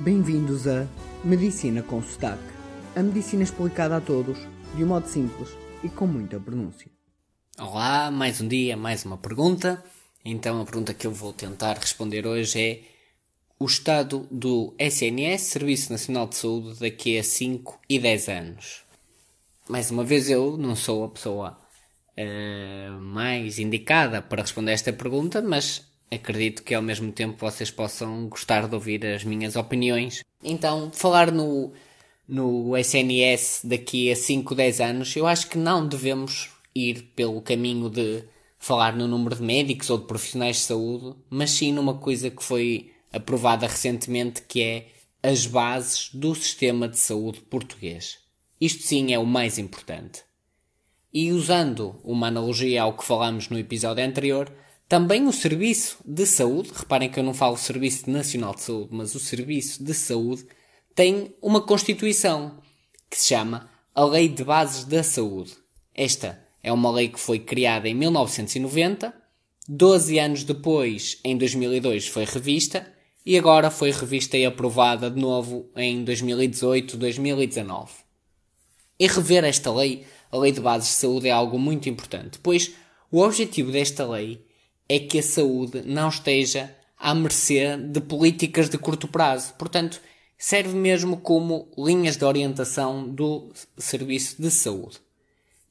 Bem-vindos a Medicina com Sotaque. A medicina explicada a todos, de um modo simples e com muita pronúncia. Olá, mais um dia, mais uma pergunta. Então a pergunta que eu vou tentar responder hoje é o estado do SNS, Serviço Nacional de Saúde, daqui a 5 e 10 anos. Mais uma vez eu não sou a pessoa uh, mais indicada para responder esta pergunta, mas acredito que ao mesmo tempo vocês possam gostar de ouvir as minhas opiniões. Então, falar no, no SNS daqui a 5, 10 anos, eu acho que não devemos ir pelo caminho de falar no número de médicos ou de profissionais de saúde, mas sim numa coisa que foi aprovada recentemente, que é as bases do sistema de saúde português. Isto sim é o mais importante. E usando uma analogia ao que falamos no episódio anterior, também o Serviço de Saúde, reparem que eu não falo Serviço Nacional de Saúde, mas o Serviço de Saúde, tem uma Constituição que se chama a Lei de Bases da Saúde. Esta é uma lei que foi criada em 1990, 12 anos depois, em 2002, foi revista e agora foi revista e aprovada de novo em 2018-2019. E rever esta lei, a Lei de Bases de Saúde, é algo muito importante, pois o objetivo desta lei é que a saúde não esteja à mercê de políticas de curto prazo. Portanto, serve mesmo como linhas de orientação do serviço de saúde.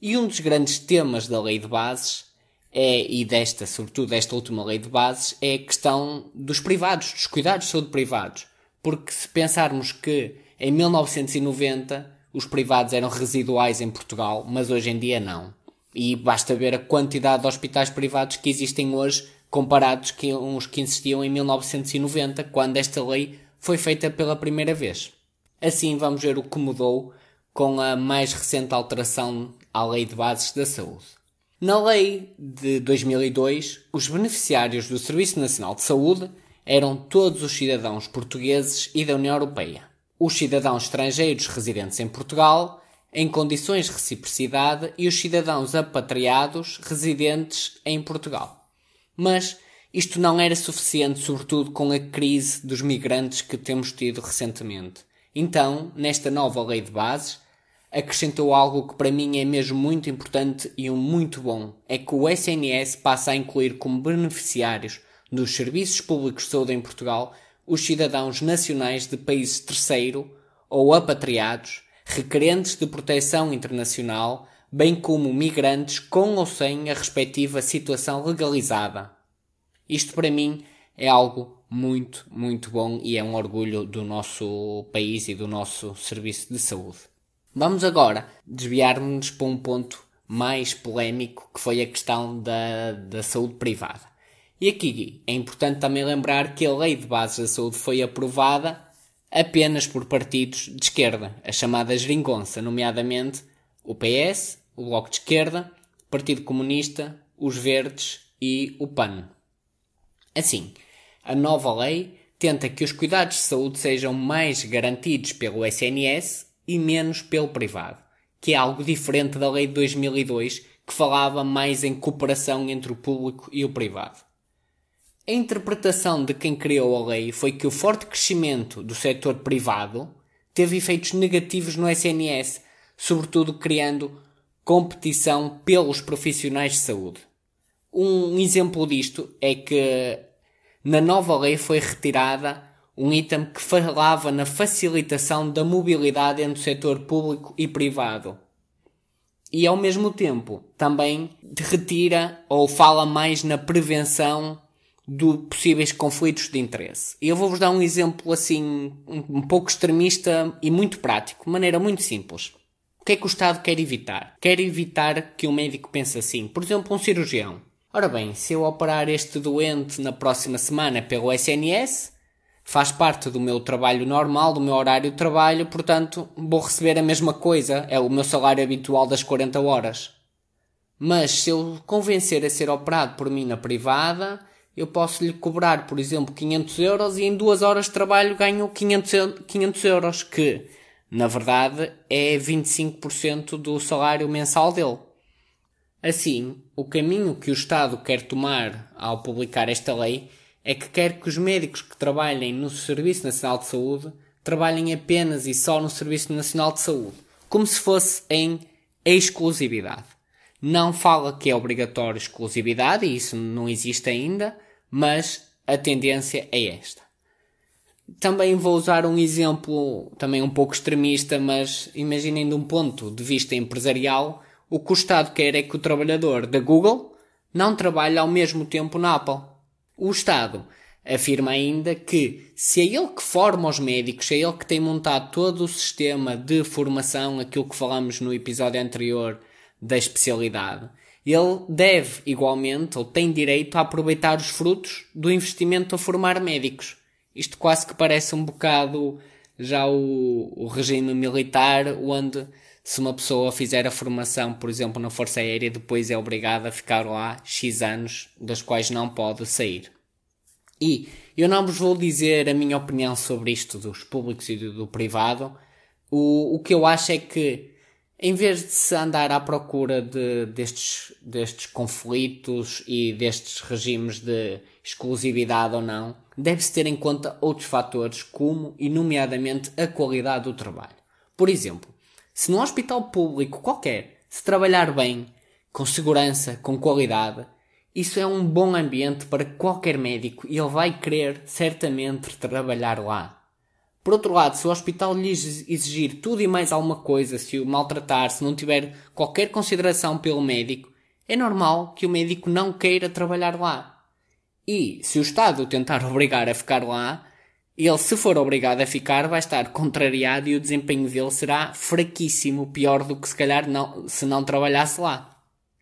E um dos grandes temas da lei de bases é, e desta, sobretudo desta última lei de bases, é a questão dos privados, dos cuidados de saúde privados. Porque se pensarmos que em 1990 os privados eram residuais em Portugal, mas hoje em dia não. E basta ver a quantidade de hospitais privados que existem hoje comparados com os que existiam em 1990, quando esta lei foi feita pela primeira vez. Assim vamos ver o que mudou com a mais recente alteração à Lei de Bases da Saúde. Na Lei de 2002, os beneficiários do Serviço Nacional de Saúde eram todos os cidadãos portugueses e da União Europeia. Os cidadãos estrangeiros residentes em Portugal em condições de reciprocidade e os cidadãos apatriados residentes em Portugal. Mas isto não era suficiente, sobretudo com a crise dos migrantes que temos tido recentemente. Então, nesta nova lei de bases, acrescentou algo que para mim é mesmo muito importante e um muito bom: é que o SNS passa a incluir como beneficiários dos serviços públicos de saúde em Portugal os cidadãos nacionais de países terceiro ou apatriados requerentes de proteção internacional, bem como migrantes com ou sem a respectiva situação legalizada. Isto para mim é algo muito, muito bom e é um orgulho do nosso país e do nosso serviço de saúde. Vamos agora desviar-nos para um ponto mais polémico que foi a questão da, da saúde privada. E aqui é importante também lembrar que a Lei de Bases da Saúde foi aprovada apenas por partidos de esquerda, a chamada geringonça, nomeadamente o PS, o Bloco de Esquerda, o Partido Comunista, os Verdes e o PAN. Assim, a nova lei tenta que os cuidados de saúde sejam mais garantidos pelo SNS e menos pelo privado, que é algo diferente da lei de 2002, que falava mais em cooperação entre o público e o privado. A interpretação de quem criou a lei foi que o forte crescimento do setor privado teve efeitos negativos no SNS, sobretudo criando competição pelos profissionais de saúde. Um exemplo disto é que na nova lei foi retirada um item que falava na facilitação da mobilidade entre o setor público e privado. E ao mesmo tempo também retira ou fala mais na prevenção de possíveis conflitos de interesse. Eu vou-vos dar um exemplo assim, um, um pouco extremista e muito prático, de maneira muito simples. O que é que o Estado quer evitar? Quer evitar que um médico pense assim. Por exemplo, um cirurgião. Ora bem, se eu operar este doente na próxima semana pelo SNS, faz parte do meu trabalho normal, do meu horário de trabalho, portanto, vou receber a mesma coisa, é o meu salário habitual das 40 horas. Mas se eu convencer a ser operado por mim na privada, eu posso lhe cobrar, por exemplo, 500 euros e em duas horas de trabalho ganho 500, 500 euros, que na verdade é 25% do salário mensal dele. Assim, o caminho que o Estado quer tomar ao publicar esta lei é que quer que os médicos que trabalhem no Serviço Nacional de Saúde trabalhem apenas e só no Serviço Nacional de Saúde, como se fosse em exclusividade. Não fala que é obrigatório exclusividade, e isso não existe ainda, mas a tendência é esta. Também vou usar um exemplo também um pouco extremista, mas imaginem de um ponto de vista empresarial, o que o Estado quer é que o trabalhador da Google não trabalhe ao mesmo tempo na Apple. O Estado afirma ainda que se é ele que forma os médicos, é ele que tem montado todo o sistema de formação, aquilo que falamos no episódio anterior da especialidade, ele deve igualmente ou tem direito a aproveitar os frutos do investimento a formar médicos. Isto quase que parece um bocado já o, o regime militar, onde se uma pessoa fizer a formação, por exemplo, na Força Aérea, depois é obrigada a ficar lá X anos, das quais não pode sair. E eu não vos vou dizer a minha opinião sobre isto dos públicos e do, do privado. O, o que eu acho é que, em vez de se andar à procura de, destes, destes conflitos e destes regimes de exclusividade ou não, deve-se ter em conta outros fatores, como, e nomeadamente, a qualidade do trabalho. Por exemplo, se num hospital público qualquer se trabalhar bem, com segurança, com qualidade, isso é um bom ambiente para qualquer médico e ele vai querer certamente trabalhar lá. Por outro lado, se o hospital lhe exigir tudo e mais alguma coisa, se o maltratar, se não tiver qualquer consideração pelo médico, é normal que o médico não queira trabalhar lá. E se o Estado tentar obrigar a ficar lá, ele, se for obrigado a ficar, vai estar contrariado e o desempenho dele será fraquíssimo, pior do que se calhar não, se não trabalhasse lá.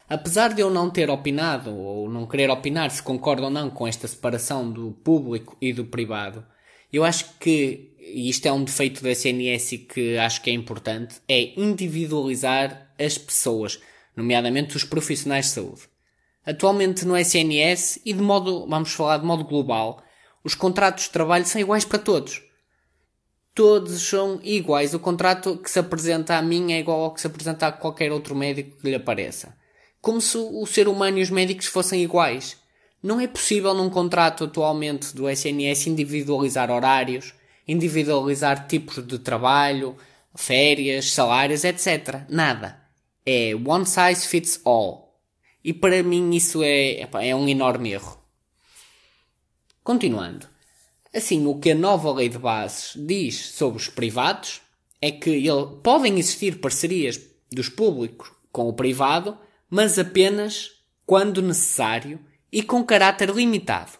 Apesar de eu não ter opinado ou não querer opinar se concordo ou não com esta separação do público e do privado, eu acho que, e isto é um defeito da SNS que acho que é importante, é individualizar as pessoas, nomeadamente os profissionais de saúde. Atualmente no SNS e de modo, vamos falar de modo global, os contratos de trabalho são iguais para todos. Todos são iguais. O contrato que se apresenta a mim é igual ao que se apresenta a qualquer outro médico que lhe apareça como se o ser humano e os médicos fossem iguais. Não é possível num contrato atualmente do SNS individualizar horários, individualizar tipos de trabalho, férias, salários, etc. Nada. É one size fits all. E para mim isso é, é um enorme erro. Continuando. Assim, o que a nova lei de bases diz sobre os privados é que ele, podem existir parcerias dos públicos com o privado, mas apenas quando necessário e com caráter limitado.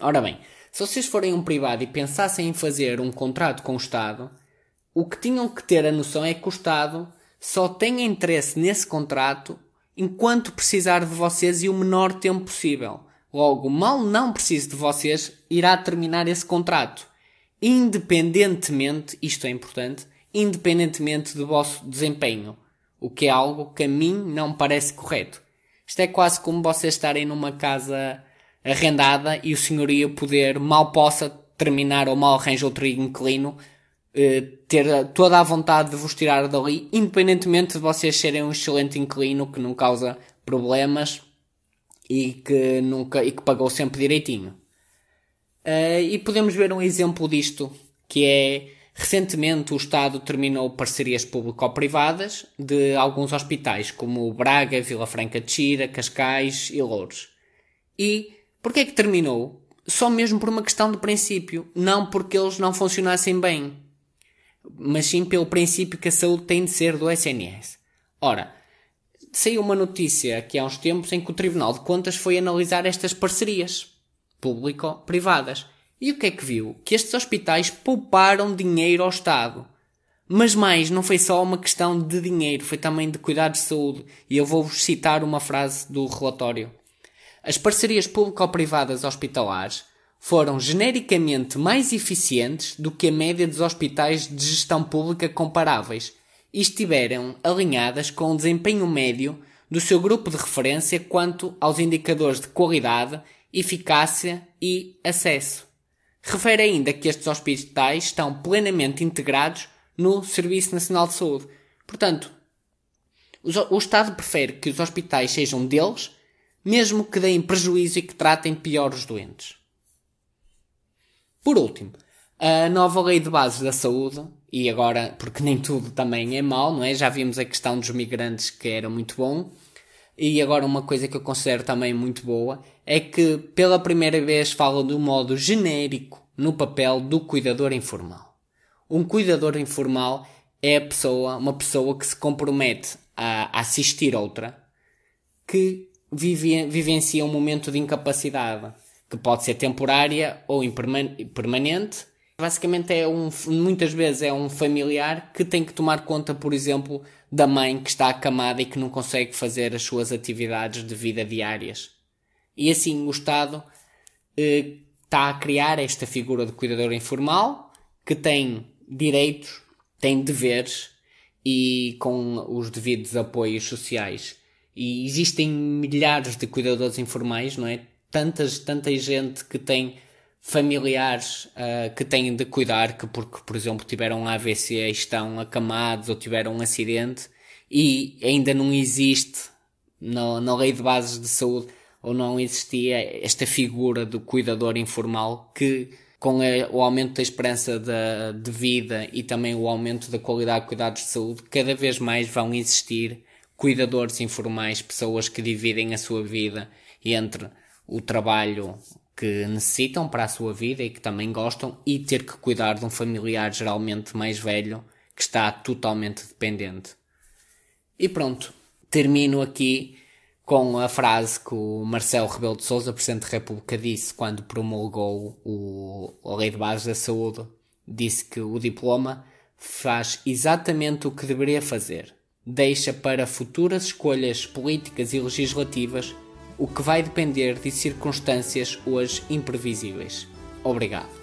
Ora bem, se vocês forem um privado e pensassem em fazer um contrato com o Estado, o que tinham que ter a noção é que o Estado só tem interesse nesse contrato enquanto precisar de vocês e o menor tempo possível. Logo, mal não precise de vocês, irá terminar esse contrato. Independentemente, isto é importante, independentemente do vosso desempenho o que é algo que a mim não parece correto. Isto é quase como vocês estarem numa casa arrendada e o senhorio poder, mal possa terminar ou mal arranja outro inquilino, eh, ter toda a vontade de vos tirar dali, independentemente de vocês serem um excelente inquilino que não causa problemas e que nunca e que pagou sempre direitinho. Uh, e podemos ver um exemplo disto, que é Recentemente, o Estado terminou parcerias público-privadas de alguns hospitais, como Braga, Vila Franca de Xira, Cascais e Louros. E porquê é que terminou? Só mesmo por uma questão de princípio, não porque eles não funcionassem bem, mas sim pelo princípio que a saúde tem de ser do SNS. Ora, saiu uma notícia aqui há uns tempos em que o Tribunal de Contas foi analisar estas parcerias público-privadas e o que é que viu? Que estes hospitais pouparam dinheiro ao Estado. Mas mais, não foi só uma questão de dinheiro, foi também de cuidado de saúde. E eu vou-vos citar uma frase do relatório. As parcerias público-privadas hospitalares foram genericamente mais eficientes do que a média dos hospitais de gestão pública comparáveis e estiveram alinhadas com o desempenho médio do seu grupo de referência quanto aos indicadores de qualidade, eficácia e acesso. Refere ainda que estes hospitais estão plenamente integrados no Serviço Nacional de Saúde. Portanto, o Estado prefere que os hospitais sejam deles, mesmo que deem prejuízo e que tratem pior os doentes. Por último, a nova lei de bases da saúde, e agora, porque nem tudo também é mau, não é? Já vimos a questão dos migrantes que era muito bom. E agora uma coisa que eu considero também muito boa é que pela primeira vez fala de um modo genérico no papel do cuidador informal. Um cuidador informal é a pessoa, uma pessoa que se compromete a assistir outra que vive, vivencia um momento de incapacidade, que pode ser temporária ou permanente. Basicamente é um, muitas vezes é um familiar que tem que tomar conta, por exemplo, da mãe que está acamada e que não consegue fazer as suas atividades de vida diárias. E assim o Estado eh, está a criar esta figura de cuidador informal que tem direitos, tem deveres e com os devidos apoios sociais. E existem milhares de cuidadores informais, não é? Tantas, tanta gente que tem familiares uh, que têm de cuidar, que porque, por exemplo, tiveram AVC e estão acamados ou tiveram um acidente e ainda não existe no, na lei de bases de saúde ou não existia esta figura do cuidador informal que com o aumento da esperança de, de, vida e também o aumento da qualidade de cuidados de saúde, cada vez mais vão existir cuidadores informais, pessoas que dividem a sua vida entre o trabalho que necessitam para a sua vida e que também gostam e ter que cuidar de um familiar geralmente mais velho que está totalmente dependente. E pronto, termino aqui com a frase que o Marcelo Rebelo de Sousa, Presidente da República, disse quando promulgou o, a Lei de Bases da Saúde. Disse que o diploma faz exatamente o que deveria fazer. Deixa para futuras escolhas políticas e legislativas o que vai depender de circunstâncias hoje imprevisíveis. Obrigado.